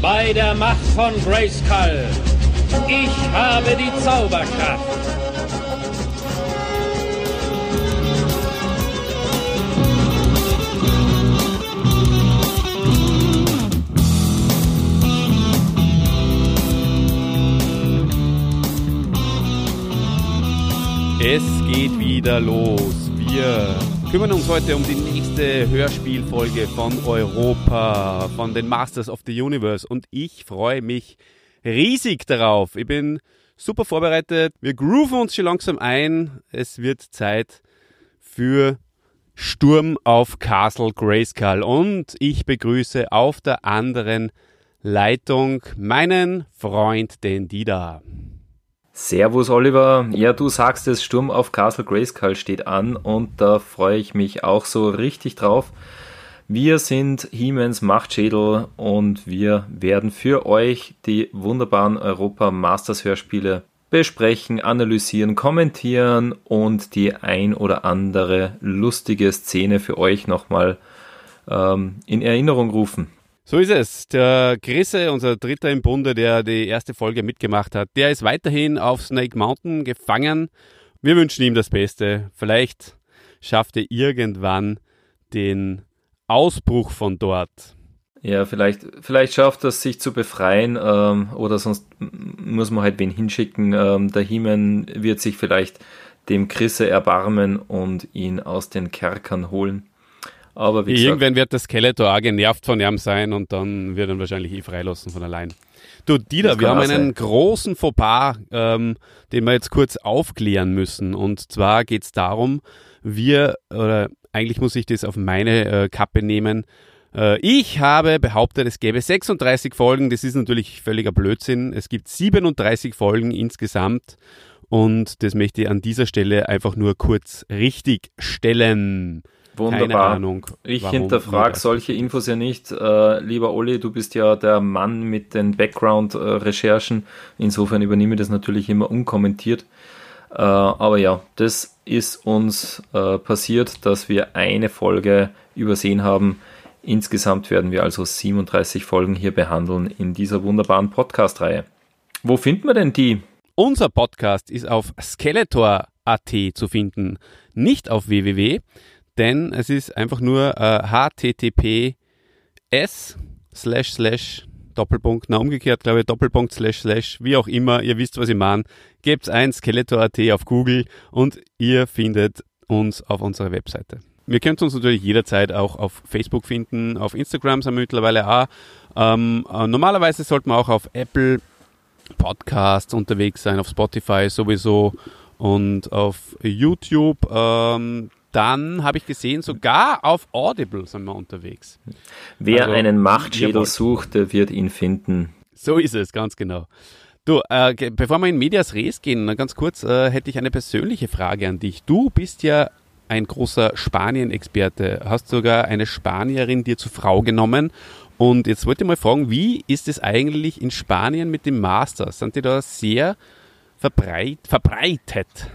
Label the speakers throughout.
Speaker 1: bei der Macht von Grayskull. Ich habe die Zauberkraft.
Speaker 2: Es geht wieder los. Wir kümmern uns heute um die nächste Hörspielfolge von Europa, von den Masters of the Universe. Und ich freue mich riesig darauf. Ich bin super vorbereitet. Wir grooven uns schon langsam ein. Es wird Zeit für Sturm auf Castle Grayskull. Und ich begrüße auf der anderen Leitung meinen Freund, den Dida.
Speaker 3: Servus Oliver, ja du sagst es, Sturm auf Castle Grayskull steht an und da freue ich mich auch so richtig drauf. Wir sind Hiemens Machtschädel und wir werden für euch die wunderbaren Europa Masters Hörspiele besprechen, analysieren, kommentieren und die ein oder andere lustige Szene für euch nochmal ähm, in Erinnerung rufen.
Speaker 2: So ist es. Der Grisse, unser Dritter im Bunde, der die erste Folge mitgemacht hat, der ist weiterhin auf Snake Mountain gefangen. Wir wünschen ihm das Beste. Vielleicht schafft er irgendwann den Ausbruch von dort.
Speaker 3: Ja, vielleicht, vielleicht schafft er es, sich zu befreien ähm, oder sonst muss man halt wen hinschicken. Ähm, der Hiemen wird sich vielleicht dem Grisse erbarmen und ihn aus den Kerkern holen.
Speaker 2: Aber wie gesagt, Irgendwann wird das Skeletor auch genervt von ihm sein und dann wird er wahrscheinlich eh freilassen von allein. Du, Dieter, wir haben einen sein. großen Fauxpas, ähm, den wir jetzt kurz aufklären müssen. Und zwar geht es darum, wir, oder eigentlich muss ich das auf meine äh, Kappe nehmen, äh, ich habe behauptet, es gäbe 36 Folgen. Das ist natürlich völliger Blödsinn. Es gibt 37 Folgen insgesamt. Und das möchte ich an dieser Stelle einfach nur kurz richtig stellen.
Speaker 3: Wunderbar. Keine Ahnung. Ich hinterfrage solche Infos ja nicht. Äh, lieber Olli, du bist ja der Mann mit den Background-Recherchen. Insofern übernehme ich das natürlich immer unkommentiert. Äh, aber ja, das ist uns äh, passiert, dass wir eine Folge übersehen haben. Insgesamt werden wir also 37 Folgen hier behandeln in dieser wunderbaren Wo finden wir denn die?
Speaker 2: Unser Podcast ist auf Skeletor.at zu finden, nicht auf www denn es ist einfach nur äh, https slash slash Doppelpunkt, na umgekehrt, glaube ich, Doppelpunkt slash slash, wie auch immer, ihr wisst, was ich meine. Gebt ein Skeletor.at auf Google und ihr findet uns auf unserer Webseite. Wir könnt uns natürlich jederzeit auch auf Facebook finden, auf Instagram sind wir mittlerweile auch. Ähm, äh, normalerweise sollte man auch auf Apple Podcasts unterwegs sein, auf Spotify sowieso und auf YouTube. Ähm, dann habe ich gesehen, sogar auf Audible sind wir unterwegs.
Speaker 3: Wer also, einen Machtschädel sucht, der wird ihn finden.
Speaker 2: So ist es, ganz genau. Du, äh, bevor wir in Medias Res gehen, ganz kurz, äh, hätte ich eine persönliche Frage an dich. Du bist ja ein großer Spanien-Experte, hast sogar eine Spanierin dir zur Frau genommen. Und jetzt wollte ich mal fragen, wie ist es eigentlich in Spanien mit dem Masters? Sind die da sehr verbreit, verbreitet?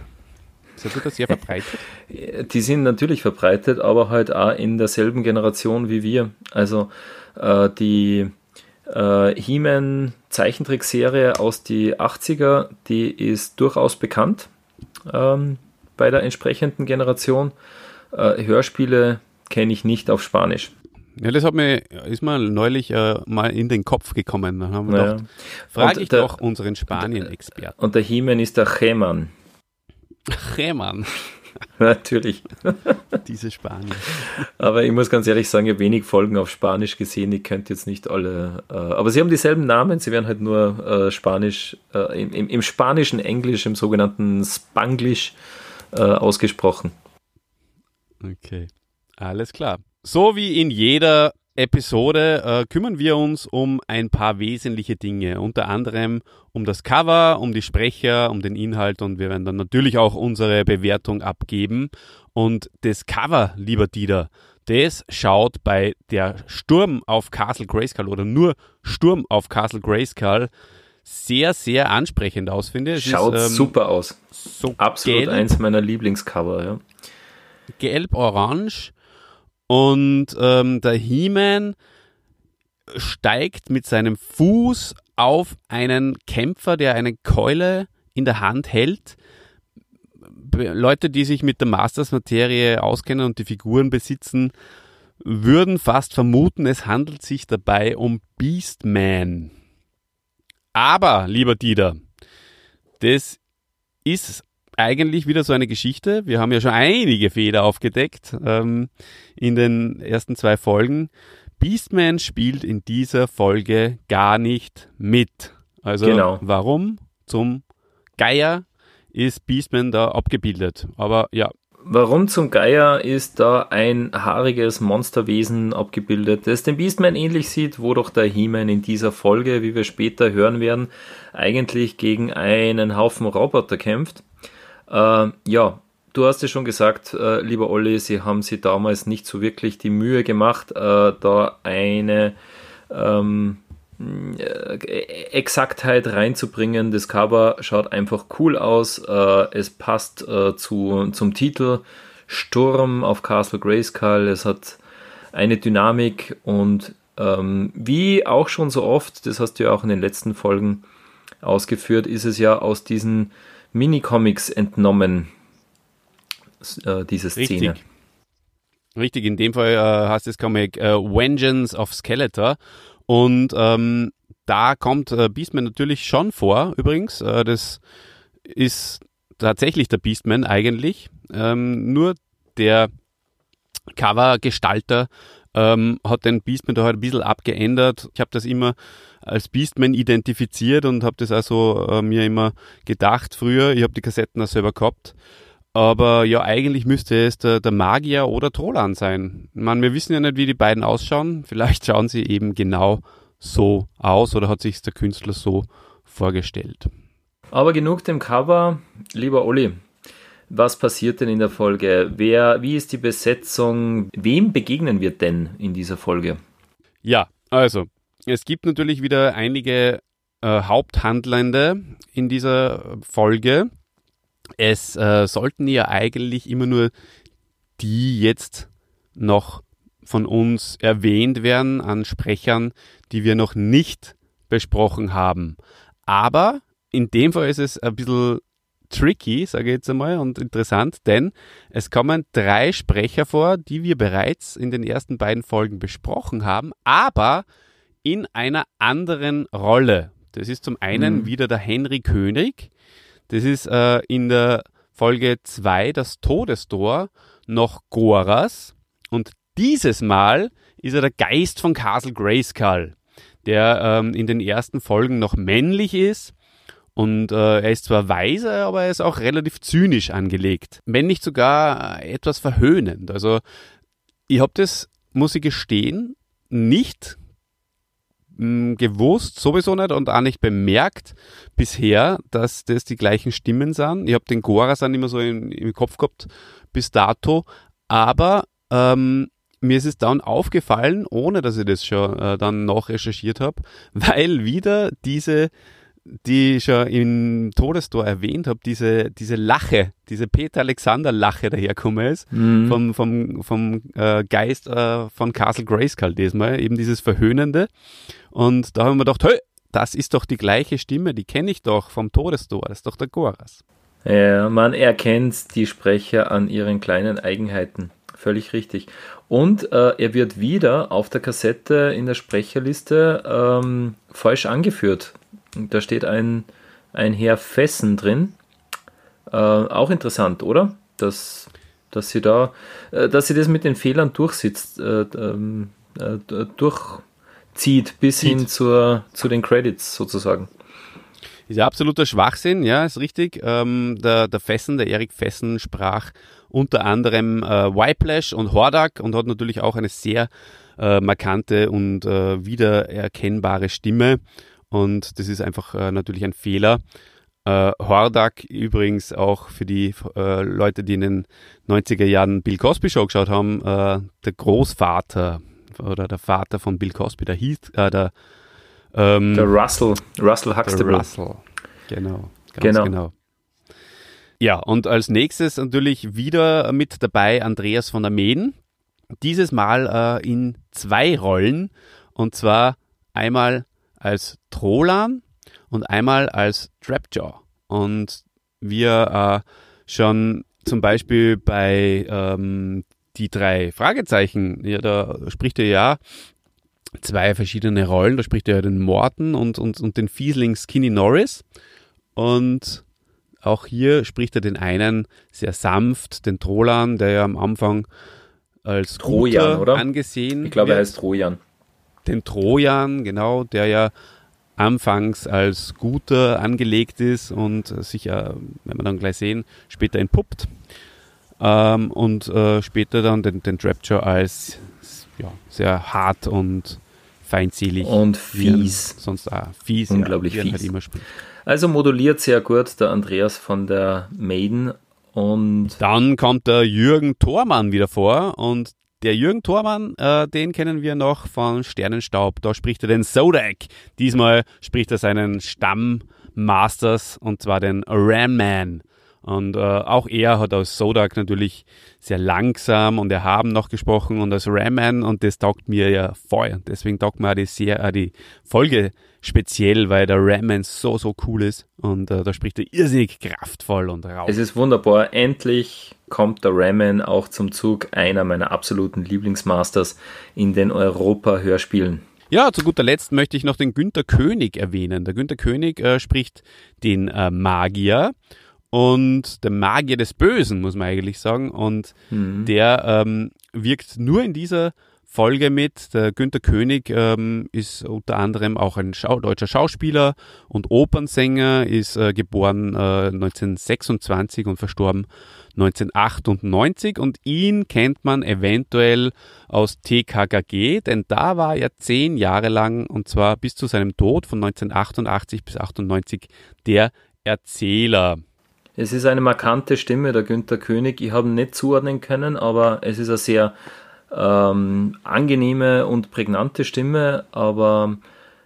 Speaker 2: Sind das sehr verbreitet?
Speaker 3: Die sind natürlich verbreitet, aber halt auch in derselben Generation wie wir. Also äh, die äh, He-Man Zeichentrickserie aus die 80er, die ist durchaus bekannt ähm, bei der entsprechenden Generation. Äh, Hörspiele kenne ich nicht auf Spanisch.
Speaker 2: Ja, das hat mir, ist mir neulich äh, mal in den Kopf gekommen. Dann haben wir naja. gedacht, frage ich der, doch unseren Spanien-Experten.
Speaker 3: Und der He-Man ist der Cheman.
Speaker 2: Reman.
Speaker 3: Natürlich.
Speaker 2: Diese Spanier.
Speaker 3: Aber ich muss ganz ehrlich sagen, ich habe wenig Folgen auf Spanisch gesehen. Ich könnte jetzt nicht alle. Äh, aber sie haben dieselben Namen. Sie werden halt nur äh, Spanisch, äh, im, im, spanischen Englisch, im sogenannten Spanglish äh, ausgesprochen.
Speaker 2: Okay. Alles klar. So wie in jeder Episode äh, kümmern wir uns um ein paar wesentliche Dinge, unter anderem um das Cover, um die Sprecher, um den Inhalt und wir werden dann natürlich auch unsere Bewertung abgeben. Und das Cover, lieber Dieter, das schaut bei der Sturm auf Castle Grayskull oder nur Sturm auf Castle Grayskull sehr, sehr ansprechend aus, finde
Speaker 3: ich. Schaut ist, ähm, super aus. So Absolut gelb, eins meiner Lieblingscover, ja.
Speaker 2: Gelb-orange und ähm, der He-Man steigt mit seinem Fuß auf einen Kämpfer, der eine Keule in der Hand hält. Leute, die sich mit der Masters-Materie auskennen und die Figuren besitzen, würden fast vermuten, es handelt sich dabei um Beastman. Aber, lieber Dieter, das ist eigentlich wieder so eine Geschichte. Wir haben ja schon einige Fehler aufgedeckt ähm, in den ersten zwei Folgen. Beastman spielt in dieser Folge gar nicht mit. Also genau. warum zum Geier ist Beastman da abgebildet? Aber ja.
Speaker 3: Warum zum Geier ist da ein haariges Monsterwesen abgebildet, das dem Beastman ähnlich sieht, wo doch der He-Man in dieser Folge, wie wir später hören werden, eigentlich gegen einen Haufen Roboter kämpft? Äh, ja, du hast es schon gesagt, äh, lieber Olli, sie haben sich damals nicht so wirklich die Mühe gemacht, äh, da eine ähm, äh, Exaktheit reinzubringen. Das Cover schaut einfach cool aus. Äh, es passt äh, zu, zum Titel Sturm auf Castle Grayskull. Es hat eine Dynamik und ähm, wie auch schon so oft, das hast du ja auch in den letzten Folgen ausgeführt, ist es ja aus diesen Minicomics entnommen,
Speaker 2: äh, diese Szene. Richtig. Richtig, in dem Fall äh, heißt das Comic äh, Vengeance of Skeletor. Und ähm, da kommt äh, Beastman natürlich schon vor, übrigens. Äh, das ist tatsächlich der Beastman eigentlich. Ähm, nur der Covergestalter ähm, hat den Beastman da halt ein bisschen abgeändert. Ich habe das immer als Beastman identifiziert und habe das also äh, mir immer gedacht früher. Ich habe die Kassetten auch selber gehabt. Aber ja, eigentlich müsste es der, der Magier oder Trolan sein. Man, wir wissen ja nicht, wie die beiden ausschauen. Vielleicht schauen sie eben genau so aus oder hat sich der Künstler so vorgestellt.
Speaker 3: Aber genug dem Cover. Lieber Olli, was passiert denn in der Folge? Wer, wie ist die Besetzung? Wem begegnen wir denn in dieser Folge?
Speaker 2: Ja, also, es gibt natürlich wieder einige äh, Haupthandelnde in dieser Folge es äh, sollten ja eigentlich immer nur die jetzt noch von uns erwähnt werden an Sprechern, die wir noch nicht besprochen haben. Aber in dem Fall ist es ein bisschen tricky, sage ich jetzt einmal, und interessant, denn es kommen drei Sprecher vor, die wir bereits in den ersten beiden Folgen besprochen haben, aber in einer anderen Rolle. Das ist zum einen mhm. wieder der Henry König, das ist äh, in der Folge 2 das Todestor noch Goras und dieses Mal ist er der Geist von Castle Grayskull, der ähm, in den ersten Folgen noch männlich ist und äh, er ist zwar weise, aber er ist auch relativ zynisch angelegt, wenn nicht sogar äh, etwas verhöhnend. Also ich habe das, muss ich gestehen, nicht mh, gewusst, sowieso nicht und auch nicht bemerkt bisher, dass das die gleichen Stimmen sind. Ich habe den Gorasan immer so in, im Kopf gehabt bis dato, aber ähm, mir ist es dann aufgefallen, ohne dass ich das schon äh, dann noch recherchiert habe, weil wieder diese die ich schon im Todestor erwähnt habe, diese, diese Lache, diese Peter Alexander Lache daherkommen ist, mhm. vom, vom, vom äh, Geist äh, von Castle Grayskull diesmal, eben dieses Verhöhnende. Und da haben wir gedacht, hey, das ist doch die gleiche Stimme, die kenne ich doch vom Todestor, das ist doch der Goras.
Speaker 3: Ja, man erkennt die Sprecher an ihren kleinen Eigenheiten. Völlig richtig. Und äh, er wird wieder auf der Kassette in der Sprecherliste ähm, falsch angeführt. Da steht ein, ein Herr Fessen drin. Äh, auch interessant, oder? Dass, dass sie da, äh, dass sie das mit den Fehlern durchsitzt, äh, ähm, äh durchzieht bis Zieht. hin zur, zu den Credits sozusagen.
Speaker 2: Ist ja absoluter Schwachsinn, ja, ist richtig. Ähm, der, der Fessen, der Erik Fessen sprach unter anderem äh, Whiplash und Hordak und hat natürlich auch eine sehr äh, markante und äh, wiedererkennbare Stimme. Und das ist einfach äh, natürlich ein Fehler. Äh, Hordak übrigens auch für die äh, Leute, die in den 90er Jahren Bill Cosby Show geschaut haben, äh, der Großvater oder der Vater von Bill Cosby, der hieß, äh, der,
Speaker 3: ähm, der Russell, Russell Huxtable.
Speaker 2: Russell, genau, genau. genau. Ja, und als nächstes natürlich wieder mit dabei Andreas von der Meen. Dieses Mal äh, in zwei Rollen Und zwar einmal als Trolan und einmal als Trapjaw. Und wir äh, schon zum Beispiel bei ähm, die drei Fragezeichen, ja, da spricht er ja zwei verschiedene Rollen. Da spricht er ja den Morton und, und, und den Fiesling Skinny Norris. Und auch hier spricht er den einen sehr sanft, den Trolan, der ja am Anfang als
Speaker 3: Trojan, oder?
Speaker 2: angesehen
Speaker 3: Ich glaube, er heißt Trojan.
Speaker 2: Den Trojan, genau, der ja anfangs als guter angelegt ist und sich ja, wenn wir dann gleich sehen, später entpuppt. Ähm, und äh, später dann den, den Trapture als ja, sehr hart und feindselig.
Speaker 3: Und fies.
Speaker 2: Sonst auch fies.
Speaker 3: Unglaublich
Speaker 2: ja,
Speaker 3: fies.
Speaker 2: Halt immer spielt.
Speaker 3: Also moduliert sehr gut der Andreas von der Maiden und
Speaker 2: Dann kommt der Jürgen Thormann wieder vor und der Jürgen Thormann, äh, den kennen wir noch von Sternenstaub. Da spricht er den Zodak. Diesmal spricht er seinen Stammmasters und zwar den Ram Man. Und äh, auch er hat als Zodak natürlich sehr langsam und erhaben noch gesprochen und als Ramman und das taugt mir ja voll. Deswegen taugt mir auch die, sehr, äh, die Folge speziell, weil der Ramman so, so cool ist und äh, da spricht er irrsinnig kraftvoll und rau.
Speaker 3: es ist wunderbar. Endlich kommt der Ramen auch zum Zug, einer meiner absoluten Lieblingsmasters in den Europa-Hörspielen.
Speaker 2: Ja, zu guter Letzt möchte ich noch den Günter König erwähnen. Der Günter König äh, spricht den äh, Magier und der Magier des Bösen, muss man eigentlich sagen. Und
Speaker 3: Mhm.
Speaker 2: der ähm, wirkt nur in dieser Folge mit. Der Günter König ähm, ist unter anderem auch ein Schau deutscher Schauspieler und Opernsänger, ist äh, geboren äh, 1926 und verstorben 1998 und ihn kennt man eventuell aus TKKG, denn da war er zehn Jahre lang und zwar bis zu seinem Tod von 1988 bis 98 der Erzähler.
Speaker 3: Es ist eine markante Stimme, der Günther König. Ich habe ihn nicht zuordnen können, aber es ist eine sehr ähm, angenehme und prägnante Stimme. Aber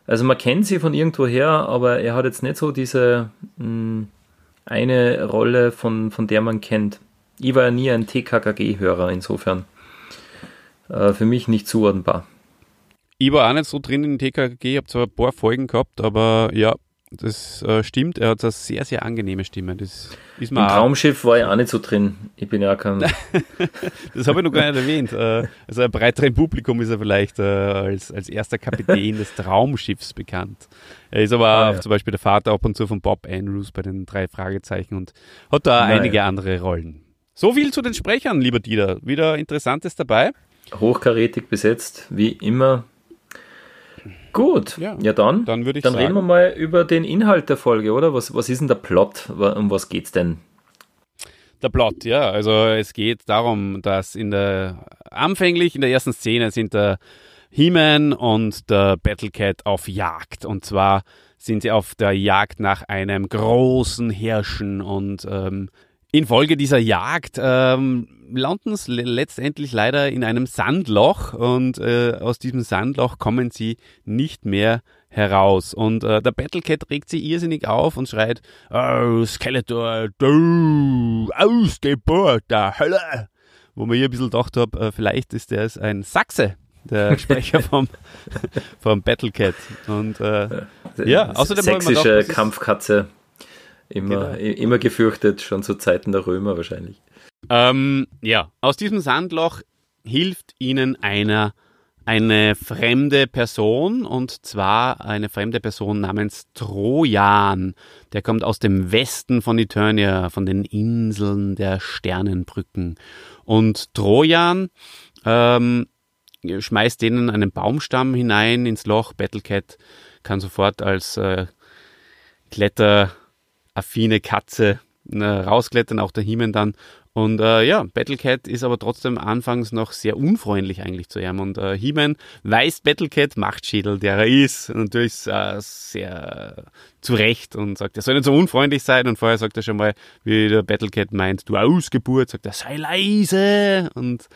Speaker 3: also man kennt sie von irgendwoher, aber er hat jetzt nicht so diese mh, eine Rolle, von, von der man kennt. Ich war ja nie ein TKKG-Hörer, insofern äh, für mich nicht zuordnenbar.
Speaker 2: Ich war auch nicht so drin in TKKG, ich habe zwar ein paar Folgen gehabt, aber ja, das äh, stimmt. Er hat eine sehr, sehr angenehme Stimme. Das ist mir
Speaker 3: Im Traumschiff war ich auch nicht so drin. Ich bin ja kein.
Speaker 2: Das habe ich noch gar nicht erwähnt. Äh, Also ein breiteren Publikum ist er vielleicht äh, als, als erster Kapitän des Traumschiffs bekannt. Er ist aber
Speaker 3: Ah,
Speaker 2: auch
Speaker 3: ja.
Speaker 2: zum Beispiel der Vater ab und zu von Bob Andrews bei den drei Fragezeichen und hat da
Speaker 3: Naja.
Speaker 2: einige andere Rollen. So viel zu den Sprechern, lieber Dieter. Wieder Interessantes dabei.
Speaker 3: hochkarätig besetzt, wie immer. Gut,
Speaker 2: Ja,
Speaker 3: ja, dann,
Speaker 2: dann würde ich
Speaker 3: dann reden wir
Speaker 2: sagen-
Speaker 3: mal über den Inhalt der Folge, oder? Was, was ist denn der Plot? Um was geht's denn?
Speaker 2: Der Plot, ja. Also es geht darum, dass in der anfänglich in der ersten Szene sind der He-Man und der Battlecat auf Jagd. Und zwar sind sie auf der Jagd nach einem großen Hirschen und ähm, infolge dieser Jagd ähm, landen sie le- letztendlich leider in einem Sandloch und äh, aus diesem Sandloch kommen sie nicht mehr heraus. Und äh, der Battlecat regt sie irrsinnig auf und schreit, oh, Skeletor, du Ausgeburt der Hölle. Wo man hier ein bisschen gedacht habe, äh, vielleicht ist der es ein Sachse, der Sprecher vom, vom Battlecat. Und äh, Ja, außerdem
Speaker 3: Sächsische
Speaker 2: ist-
Speaker 3: Kampfkatze. Immer,
Speaker 2: Genau.
Speaker 3: immer gefürchtet, schon zu Zeiten der Römer wahrscheinlich.
Speaker 2: Ähm, ja, aus diesem Sandloch hilft ihnen einer eine fremde Person und zwar eine fremde Person namens Trojan. Der kommt aus dem Westen von Eternia, von den Inseln der Sternenbrücken. Und Trojan ähm, schmeißt denen einen Baumstamm hinein ins Loch. Battlecat kann sofort als äh, kletteraffine Katze äh, rausklettern, auch der He-Man dann. Und äh, ja, Battlecat ist aber trotzdem anfangs noch sehr unfreundlich eigentlich zu ihm. Und äh, He-Man weist Battlecat Machtschädel, der er ist, natürlich äh, sehr zurecht und sagt, er soll nicht so unfreundlich sein. Und vorher sagt er schon mal, wie der Battlecat meint, du Ausgeburt, sagt er, sei leise und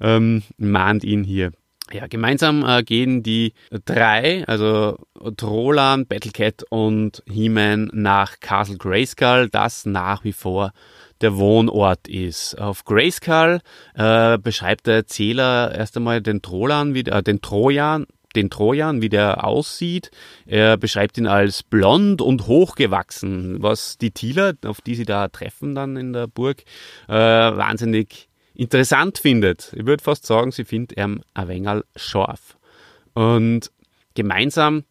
Speaker 2: ähm, mahnt ihn hier. Ja, gemeinsam äh, gehen die drei, also Trolan, Battlecat und He-Man nach Castle Grayskull, das nach wie vor der Wohnort ist. Auf Grayskull äh, beschreibt der Erzähler erst einmal den Trolan wieder, äh, den Trojan, den Trojan, wie der aussieht. Er beschreibt ihn als blond und hochgewachsen, was die Thieler, auf die sie da treffen dann in der Burg, äh, wahnsinnig interessant findet. Ich würde fast sagen, sie findet er ein wenig scharf. Und gemeinsam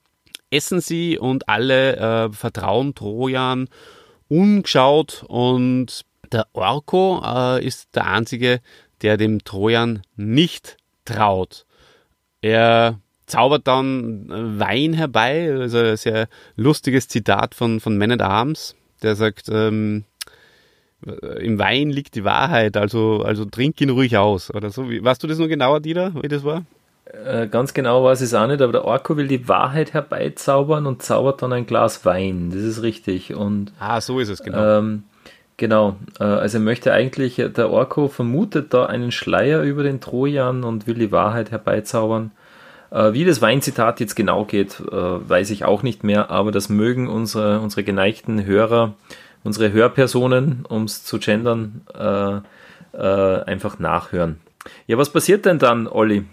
Speaker 2: essen sie und alle äh, vertrauen Trojan umgeschaut und der Orko äh, ist der einzige, der dem Trojan nicht traut. Er zaubert dann Wein herbei, also ein sehr lustiges Zitat von, von Man at Arms, der sagt, ähm, im Wein liegt die Wahrheit, also, also trink ihn ruhig aus. Oder so. Weißt du das nur genauer, Dieter, wie das war?
Speaker 3: Äh, ganz genau weiß ich es auch nicht, aber der Orko will die Wahrheit herbeizaubern und zaubert dann ein Glas Wein. Das ist richtig. Und,
Speaker 2: ah, so ist es, genau.
Speaker 3: Ähm, genau. Äh, also möchte eigentlich, der Orko vermutet da einen Schleier über den Trojan und will die Wahrheit herbeizaubern. Äh, wie das Weinzitat jetzt genau geht, äh, weiß ich auch nicht mehr, aber das mögen unsere, unsere geneigten Hörer, unsere Hörpersonen, um es zu gendern, äh, äh, einfach nachhören. Ja, was passiert denn dann, Olli?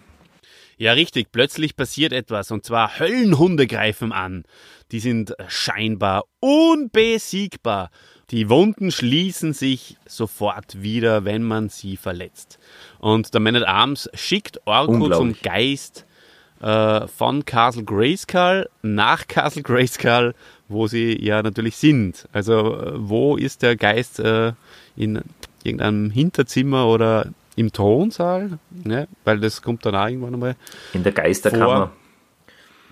Speaker 2: Ja, richtig. Plötzlich passiert etwas und zwar Höllenhunde greifen an. Die sind scheinbar unbesiegbar. Die Wunden schließen sich sofort wieder, wenn man sie verletzt. Und der Man at Arms schickt Orko zum Geist äh, von Castle Grayskull nach Castle Grayskull, wo sie ja natürlich sind. Also äh, wo ist der Geist äh, in irgendeinem Hinterzimmer oder im Thronsaal, ne? weil das kommt dann auch irgendwann einmal.
Speaker 3: In der Geisterkammer. Vor.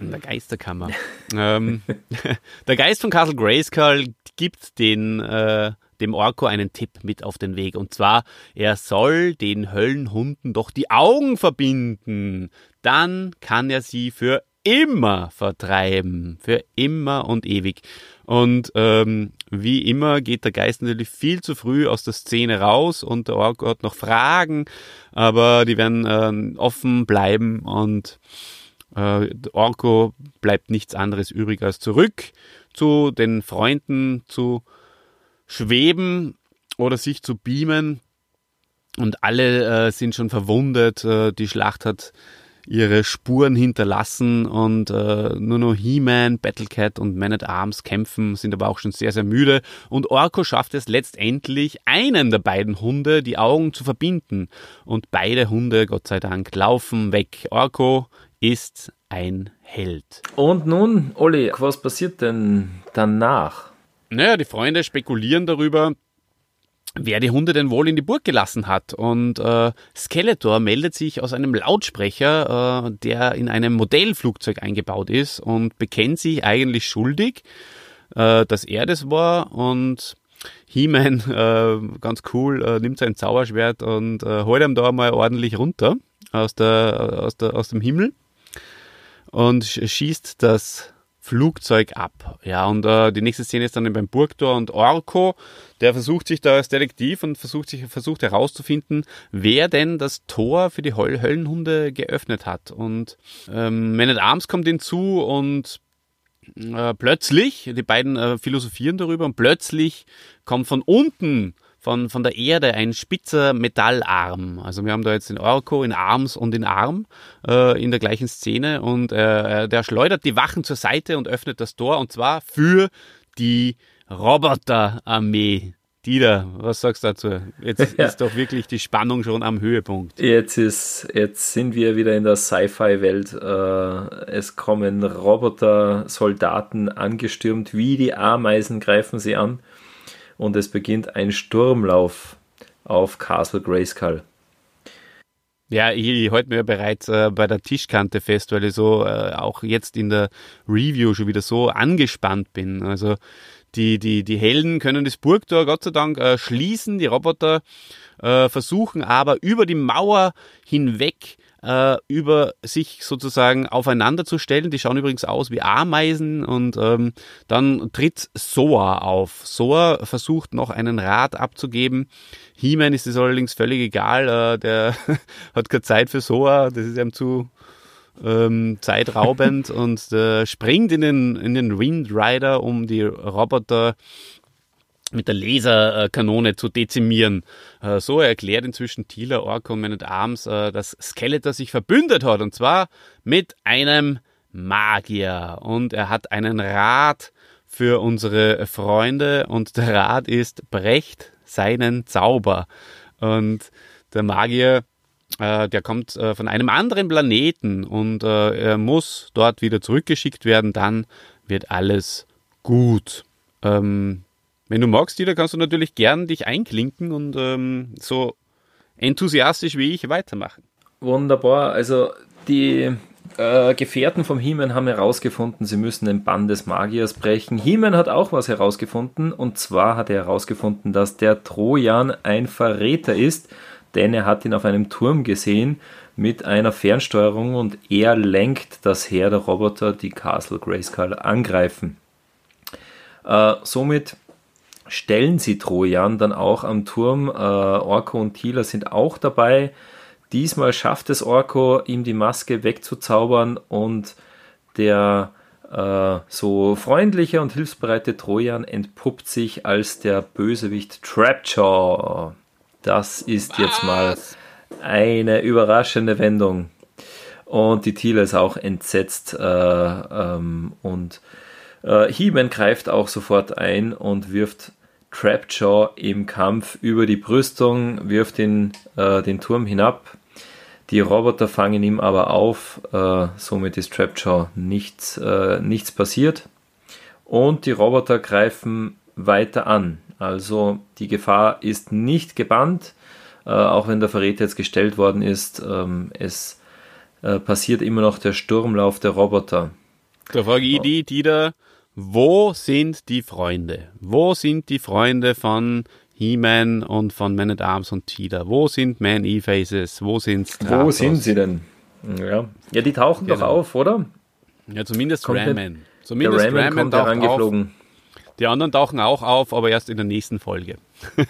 Speaker 2: In der Geisterkammer. ähm, der Geist von Castle Grayskull gibt den, äh, dem Orko einen Tipp mit auf den Weg. Und zwar, er soll den Höllenhunden doch die Augen verbinden. Dann kann er sie für immer vertreiben. Für immer und ewig. Und ähm, wie immer geht der Geist natürlich viel zu früh aus der Szene raus und der Orko hat noch Fragen, aber die werden äh, offen bleiben und äh, Orko bleibt nichts anderes übrig als zurück zu den Freunden zu schweben oder sich zu beamen und alle äh, sind schon verwundet. Äh, die Schlacht hat ihre Spuren hinterlassen und äh, nur noch He-Man, Battlecat und Man at Arms kämpfen, sind aber auch schon sehr, sehr müde. Und Orko schafft es letztendlich, einen der beiden Hunde die Augen zu verbinden. Und beide Hunde, Gott sei Dank, laufen weg. Orko ist ein Held.
Speaker 3: Und nun, Olli, was passiert denn danach?
Speaker 2: Naja, die Freunde spekulieren darüber, wer die Hunde denn wohl in die Burg gelassen hat. Und äh, Skeletor meldet sich aus einem Lautsprecher, äh, der in einem Modellflugzeug eingebaut ist und bekennt sich eigentlich schuldig, äh, dass er das war und He-Man, äh, ganz cool, äh, nimmt sein Zauberschwert und äh, holt ihm da mal ordentlich runter aus, der, aus, der, aus dem Himmel und schießt das Flugzeug ab. Ja, und äh, die nächste Szene ist dann beim Burgtor und Orko, der versucht sich da als Detektiv und versucht sich versucht herauszufinden, wer denn das Tor für die Höll Höllenhunde geöffnet hat. Und ähm, Man at Arms kommt hinzu und äh, plötzlich, die beiden äh, philosophieren darüber und plötzlich kommt von unten von, von der Erde ein spitzer Metallarm. Also wir haben da jetzt den Orko in Arms und in Arm äh, in der gleichen Szene und äh, der schleudert die Wachen zur Seite und öffnet das Tor und zwar für die Roboterarmee. Dieter, was sagst du dazu? Jetzt ja. ist doch wirklich die Spannung schon am Höhepunkt.
Speaker 3: Jetzt, ist, jetzt sind wir wieder in der Sci-Fi-Welt. Äh, es kommen Roboter-Soldaten angestürmt, wie die Ameisen greifen sie an und es beginnt ein Sturmlauf auf Castle Grayskull.
Speaker 2: Ja, ich, ich halte mir bereits äh, bei der Tischkante fest, weil ich so äh, auch jetzt in der Review schon wieder so angespannt bin. Also die, die, die Helden können das Burgtor Gott sei Dank äh, schließen, die Roboter äh, versuchen aber über die Mauer hinweg äh, über sich sozusagen aufeinander zu stellen. Die schauen übrigens aus wie Ameisen und ähm, dann tritt Soa auf. Soa versucht noch einen Rat abzugeben. He-Man ist es allerdings völlig egal. Äh, der hat keine Zeit für Soa. Das ist ihm zu ähm, zeitraubend und äh, springt in den, in den Wind Rider, um die Roboter mit der Laserkanone zu dezimieren. Äh, so erklärt inzwischen Tila Orko Man at Arms, äh, dass Skeletor sich verbündet hat und zwar mit einem Magier und er hat einen Rat für unsere Freunde und der Rat ist brecht seinen Zauber und der Magier äh, der kommt von einem anderen Planeten und er muss dort wieder zurückgeschickt werden, dann wird alles gut. Ähm, wenn du magst, Dieter, kannst du natürlich gern dich einklinken und ähm, so enthusiastisch wie ich weitermachen.
Speaker 3: Wunderbar. Also die äh, Gefährten vom Hiemen haben herausgefunden, sie müssen den Bann des Magiers brechen. Hiemen hat auch was herausgefunden und zwar hat er herausgefunden, dass der Trojan ein Verräter ist, denn er hat ihn auf einem Turm gesehen mit einer Fernsteuerung und er lenkt das Heer der Roboter, die Castle Grayskull angreifen. Äh, somit stellen sie Trojan dann auch am Turm. Äh, Orko und Tila sind auch dabei. Diesmal schafft es Orko, ihm die Maske wegzuzaubern und der äh, so freundliche und hilfsbereite Trojan entpuppt sich als der Bösewicht Trapjaw. Das ist Was? jetzt mal eine überraschende Wendung. Und die Tila ist auch entsetzt äh, ähm, und äh, He-Man greift auch sofort ein und wirft Trapjaw im Kampf über die Brüstung, wirft ihn äh, den Turm hinab. Die Roboter fangen ihm aber auf, äh, somit ist Trapjaw nichts, äh, nichts passiert. Und die Roboter greifen weiter an. Also die Gefahr ist nicht gebannt, äh, auch wenn der Verräter jetzt gestellt worden ist. Ähm, es äh, passiert immer noch der Sturmlauf der Roboter.
Speaker 2: Da frage ich die, die da, wo sind die Freunde? Wo sind die Freunde von He-Man und von Man at Arms und Cheetah? Wo sind Man E-Faces? Wo sind
Speaker 3: Stratos? Wo sind sie denn? Ja, ja die tauchen genau. doch auf, oder?
Speaker 2: Ja, zumindest Ram-Man. Zumindest
Speaker 3: der Ram-Man kommt herangeflogen.
Speaker 2: Auf. Die anderen tauchen auch auf, aber erst in der nächsten Folge.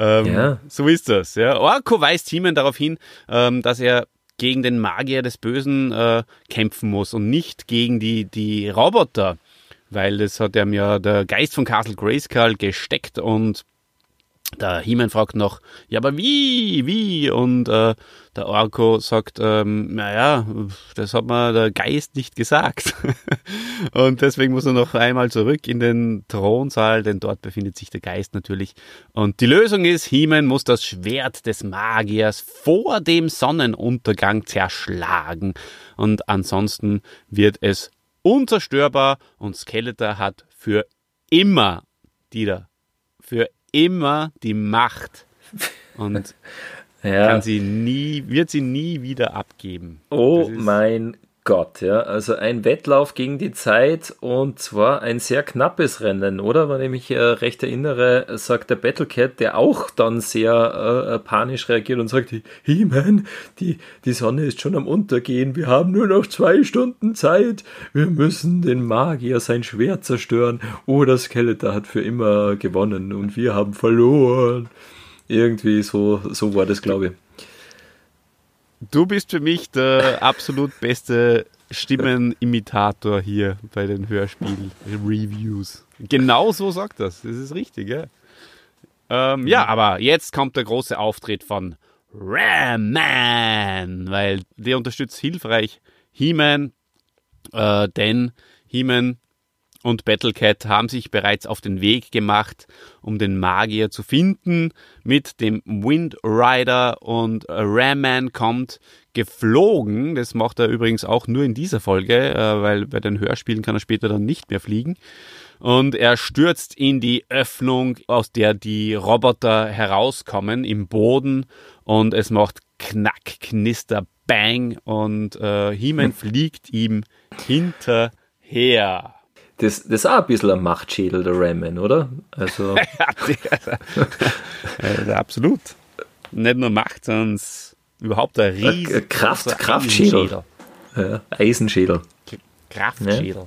Speaker 2: ähm, ja. So ist das. Ja. Orko weist He-Man darauf hin, ähm, dass er gegen den Magier des Bösen äh, kämpfen muss und nicht gegen die, die Roboter, weil das hat ihm ja der Geist von Castle Grayskull gesteckt und der He-Man fragt noch, ja, aber wie, wie? Und äh, der Orko sagt, ähm, naja, das hat mir der Geist nicht gesagt. und deswegen muss er noch einmal zurück in den Thronsaal, denn dort befindet sich der Geist natürlich. Und die Lösung ist, He-Man muss das Schwert des Magiers vor dem Sonnenuntergang zerschlagen. Und ansonsten wird es unzerstörbar und Skeletor hat für immer, Dieter, für immer die Macht und ja. kann sie nie, wird sie nie wieder abgeben.
Speaker 3: Oh mein Gott, ja. Also ein Wettlauf gegen die Zeit und zwar ein sehr knappes Rennen, oder? Wenn ich mich äh, recht erinnere, sagt der Battlecat, der auch dann sehr äh, äh panisch reagiert und sagt, He-Man, die, die Sonne ist schon am Untergehen, wir haben nur noch zwei Stunden Zeit, wir müssen den Magier sein Schwert zerstören. Oh, der Skeletor hat für immer gewonnen und wir haben verloren. Irgendwie so, so war das, glaube ich.
Speaker 2: Du bist für mich der absolut beste Stimmenimitator hier bei den Hörspiel-Reviews. Genau so sagt das. Das ist richtig, ja. Ähm, ja, aber jetzt kommt der große Auftritt von Ram-Man, weil der unterstützt hilfreich He-Man, äh, denn He-Man und Battlecat haben sich bereits auf den Weg gemacht, um den Magier zu finden mit dem Wind Rider und Ramman kommt geflogen. Das macht er übrigens auch nur in dieser Folge, äh, weil bei den Hörspielen kann er später dann nicht mehr fliegen. Und er stürzt in die Öffnung, aus der die Roboter herauskommen im Boden und es macht Knack, Knister, Bang und äh, He-Man fliegt ihm hinterher.
Speaker 3: Das, das ist auch ein bisschen ein Machtschädel, der Ramen, oder?
Speaker 2: Also. ja, absolut. Nicht nur Macht, sondern überhaupt ein riesen
Speaker 3: Kraft, Kraftschädel. Ja, Eisenschädel.
Speaker 2: Kraftschädel.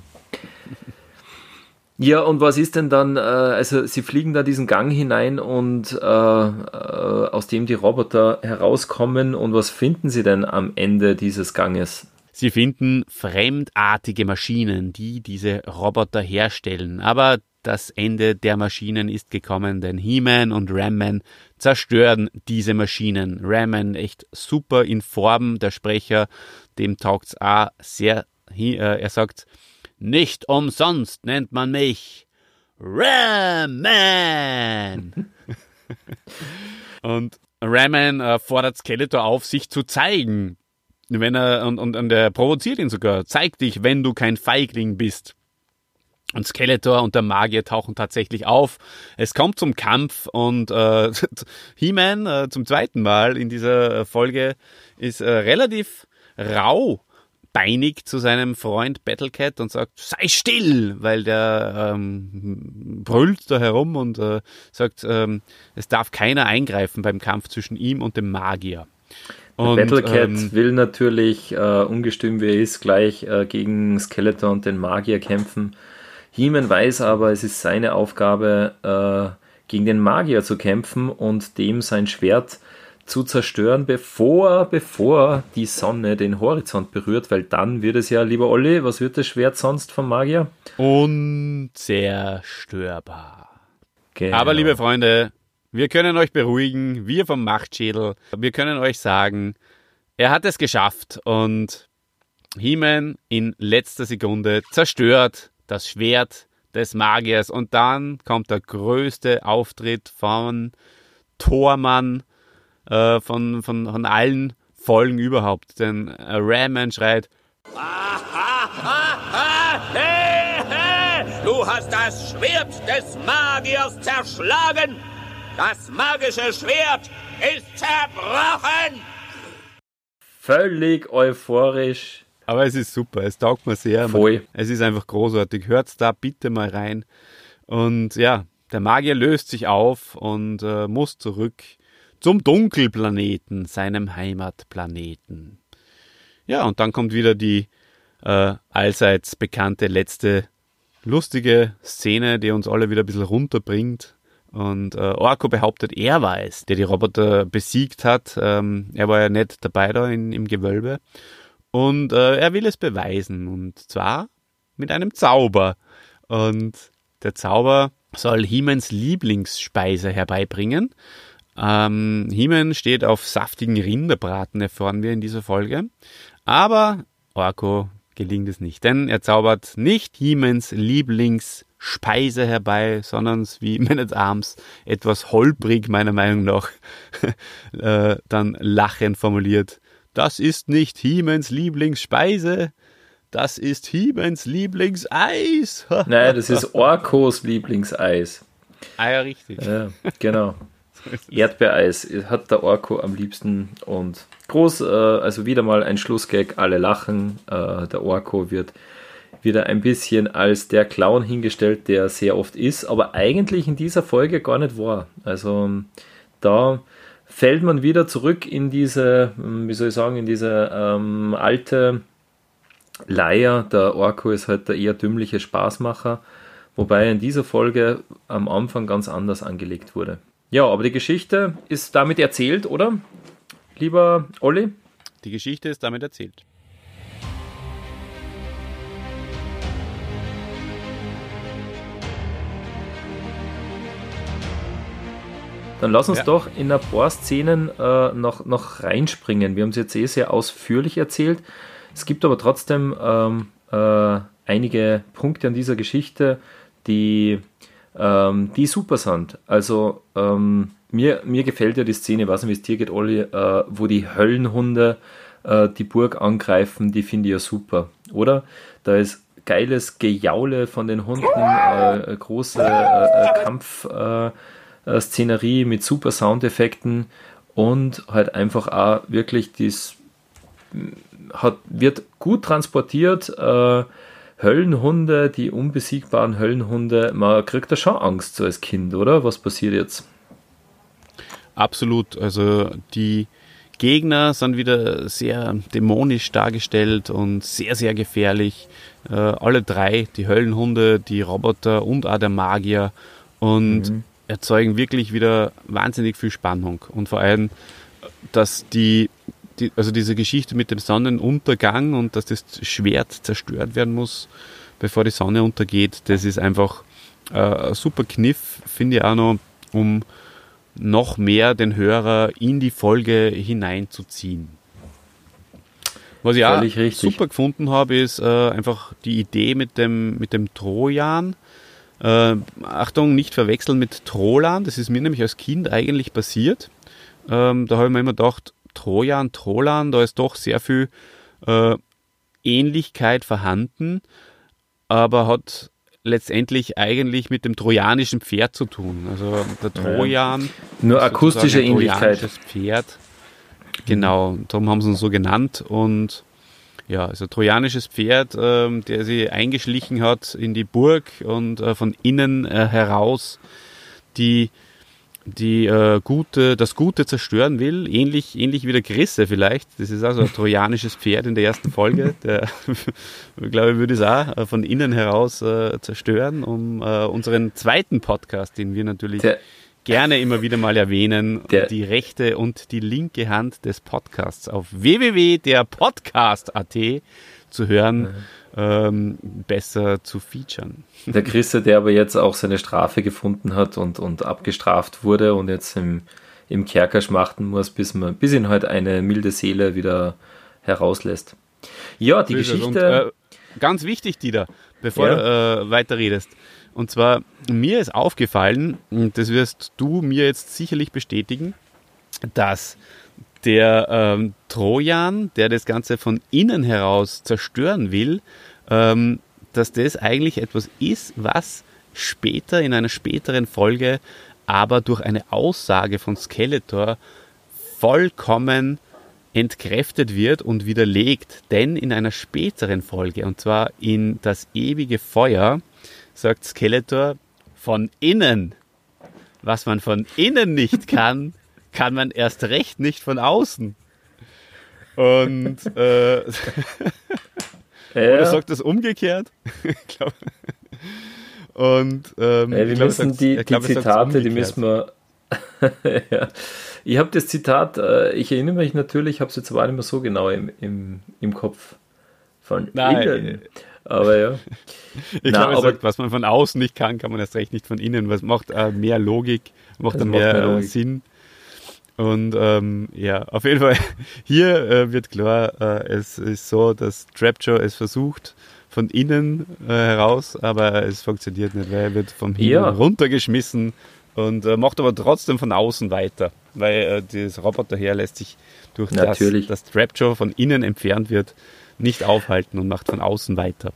Speaker 3: Ja. ja, und was ist denn dann, äh, also sie fliegen da diesen Gang hinein und äh, äh, aus dem die Roboter herauskommen und was finden sie denn am Ende dieses Ganges?
Speaker 2: Sie finden fremdartige Maschinen, die diese Roboter herstellen. Aber das Ende der Maschinen ist gekommen, denn He-Man und Ram-Man zerstören diese Maschinen. Ram-Man echt super in Form, der Sprecher, dem taugt's auch sehr, äh, er sagt, nicht umsonst nennt man mich Ram-Man. und Ram-Man äh, fordert Skeletor auf, sich zu zeigen. Wenn er, und, und, und er provoziert ihn sogar. Zeig dich, wenn du kein Feigling bist. Und Skeletor und der Magier tauchen tatsächlich auf. Es kommt zum Kampf und äh, He-Man äh, zum zweiten Mal in dieser Folge ist äh, relativ rau beinig zu seinem Freund Battlecat und sagt, sei still, weil der ähm, brüllt da herum und äh, sagt, ähm, es darf keiner eingreifen beim Kampf zwischen ihm und dem Magier.
Speaker 3: Und, Battlecat ähm, will natürlich, äh, ungestüm wie er ist, gleich äh, gegen Skeletor und den Magier kämpfen. He-Man weiß aber, es ist seine Aufgabe, äh, gegen den Magier zu kämpfen und dem sein Schwert zu zerstören, bevor, bevor die Sonne den Horizont berührt, weil dann wird es ja, lieber Olli, was wird das Schwert sonst vom Magier?
Speaker 2: Unzerstörbar. Genau. Aber liebe Freunde, wir können euch beruhigen, wir vom Machtschädel, wir können euch sagen, er hat es geschafft und He-Man in letzter Sekunde zerstört das Schwert des Magiers und dann kommt der größte Auftritt von Tormann äh, von, von, von allen Folgen überhaupt. Denn äh, Ramman schreit,
Speaker 4: Du hast das Schwert des Magiers zerschlagen! Das magische Schwert ist zerbrochen!
Speaker 3: Völlig euphorisch.
Speaker 2: Aber es ist super, es taugt mir sehr.
Speaker 3: Voll.
Speaker 2: Es ist einfach großartig. Hört's da bitte mal rein. Und ja, der Magier löst sich auf und äh, muss zurück zum Dunkelplaneten, seinem Heimatplaneten. Ja, und dann kommt wieder die äh, allseits bekannte letzte lustige Szene, die uns alle wieder ein bisschen runterbringt. Und äh, Orko behauptet, er war es, der die Roboter besiegt hat. Ähm, er war ja nicht dabei da in, im Gewölbe. Und äh, er will es beweisen. Und zwar mit einem Zauber. Und der Zauber soll Hiemens Lieblingsspeise herbeibringen. Ähm, Hiemen steht auf saftigen Rinderbraten, erfahren wir in dieser Folge. Aber Orko gelingt es nicht, denn er zaubert nicht Hiemens Lieblingsspeise herbei, sondern wie Man at Arms etwas holprig meiner Meinung nach äh, dann lachend formuliert. Das ist nicht Hiemens Lieblingsspeise, das ist Hiemens Lieblingseis.
Speaker 3: Nein, das ist Orkos Lieblingseis.
Speaker 2: Ah ja, richtig.
Speaker 3: Ja, genau. Erdbeereis hat der Orko am liebsten und groß, äh, also wieder mal ein Schlussgag, alle lachen. Äh, der Orko wird wieder ein bisschen als der Clown hingestellt, der sehr oft ist, aber eigentlich in dieser Folge gar nicht war. Also da fällt man wieder zurück in diese, hm, wie soll ich sagen, in diese ähm, alte Leier. Der Orko ist halt der eher dümmliche Spaßmacher, wobei in dieser Folge am Anfang ganz anders angelegt wurde. Ja, aber die Geschichte ist damit erzählt, oder? Lieber Olli?
Speaker 2: Die Geschichte ist damit erzählt.
Speaker 3: Dann lass uns ja. doch in ein paar Szenen äh, noch, noch reinspringen. Wir haben es jetzt eh sehr ausführlich erzählt. Es gibt aber trotzdem ähm, äh, einige Punkte an dieser Geschichte, die ähm, die super sind. Also ähm, mir, mir gefällt ja die Szene, ich weiß nicht, wie es dir geht, Olli, äh, wo die Höllenhunde äh, die Burg angreifen, die finde ich ja super, oder? Da ist geiles Gejaule von den Hunden, äh, große äh, äh, Kampfszenerie mit super Soundeffekten und halt einfach auch wirklich das hat, wird gut transportiert, äh, Höllenhunde, die unbesiegbaren Höllenhunde, man kriegt da schon Angst so als Kind, oder? Was passiert jetzt?
Speaker 2: Absolut. Also die Gegner sind wieder sehr dämonisch dargestellt und sehr, sehr gefährlich. Äh, alle drei, die Höllenhunde, die Roboter und auch der Magier und mhm. Erzeugen wirklich wieder wahnsinnig viel Spannung. Und vor allem, dass die die, also diese Geschichte mit dem Sonnenuntergang und dass das Schwert zerstört werden muss, bevor die Sonne untergeht, das ist einfach äh, ein super Kniff, finde ich auch noch, um noch mehr den Hörer in die Folge hineinzuziehen. Was ich auch super gefunden habe, ist äh, einfach die Idee mit dem, mit dem Trojan. Äh, Achtung, nicht verwechseln mit Trolan. Das ist mir nämlich als Kind eigentlich passiert. Ähm, da habe ich mir immer gedacht, Trojan, Trolan, da ist doch sehr viel äh, Ähnlichkeit vorhanden, aber hat letztendlich eigentlich mit dem trojanischen Pferd zu tun. Also der Trojan.
Speaker 3: Nur akustische Ähnlichkeit.
Speaker 2: Pferd. Genau, darum haben sie ihn so genannt. Und ja, also trojanisches Pferd, ähm, der sie eingeschlichen hat in die Burg und äh, von innen äh, heraus die die äh, Gute, das Gute zerstören will, ähnlich, ähnlich wie der Grisse vielleicht. Das ist also ein trojanisches Pferd in der ersten Folge. Der, ich glaube, würde es auch äh, von innen heraus äh, zerstören, um äh, unseren zweiten Podcast, den wir natürlich der, gerne immer wieder mal erwähnen, der, die rechte und die linke Hand des Podcasts auf www.derpodcast.at zu hören. Mhm ähm, besser zu featuren.
Speaker 3: Der Chrisse, der aber jetzt auch seine Strafe gefunden hat und, und abgestraft wurde und jetzt im, im Kerker schmachten muss, bis, man, bis ihn halt eine milde Seele wieder herauslässt. Ja, die Geschichte. Und, äh,
Speaker 2: ganz wichtig, Dieter, bevor ja. du äh, weiterredest. Und zwar, mir ist aufgefallen, und das wirst du mir jetzt sicherlich bestätigen, dass der ähm, Trojan, der das Ganze von innen heraus zerstören will, ähm, dass das eigentlich etwas ist, was später in einer späteren Folge aber durch eine Aussage von Skeletor vollkommen entkräftet wird und widerlegt. Denn in einer späteren Folge, und zwar in Das ewige Feuer, sagt Skeletor von innen. Was man von innen nicht kann, kann man erst recht nicht von außen. Und äh, ja. oder sagt das umgekehrt? Und ähm,
Speaker 3: ja, wir glaub, müssen die, die glaub, Zitate, die müssen wir. ja. Ich habe das Zitat, äh, ich erinnere mich natürlich, ich habe es jetzt aber nicht mehr so genau im, im, im Kopf von
Speaker 2: Nein. innen.
Speaker 3: Aber ja.
Speaker 2: Ich glaube, sagt, was man von außen nicht kann, kann man erst recht nicht von innen. Was macht äh, mehr Logik, macht dann mehr, mehr äh, Sinn. Und ähm, ja, auf jeden Fall, hier äh, wird klar, äh, es ist so, dass Trapjaw es versucht von innen äh, heraus, aber es funktioniert nicht, weil er wird vom Himmel ja. runtergeschmissen und äh, macht aber trotzdem von außen weiter, weil äh, das Roboterheer lässt sich durch Natürlich. das, dass Trapjaw von innen entfernt wird, nicht aufhalten und macht von außen weiter.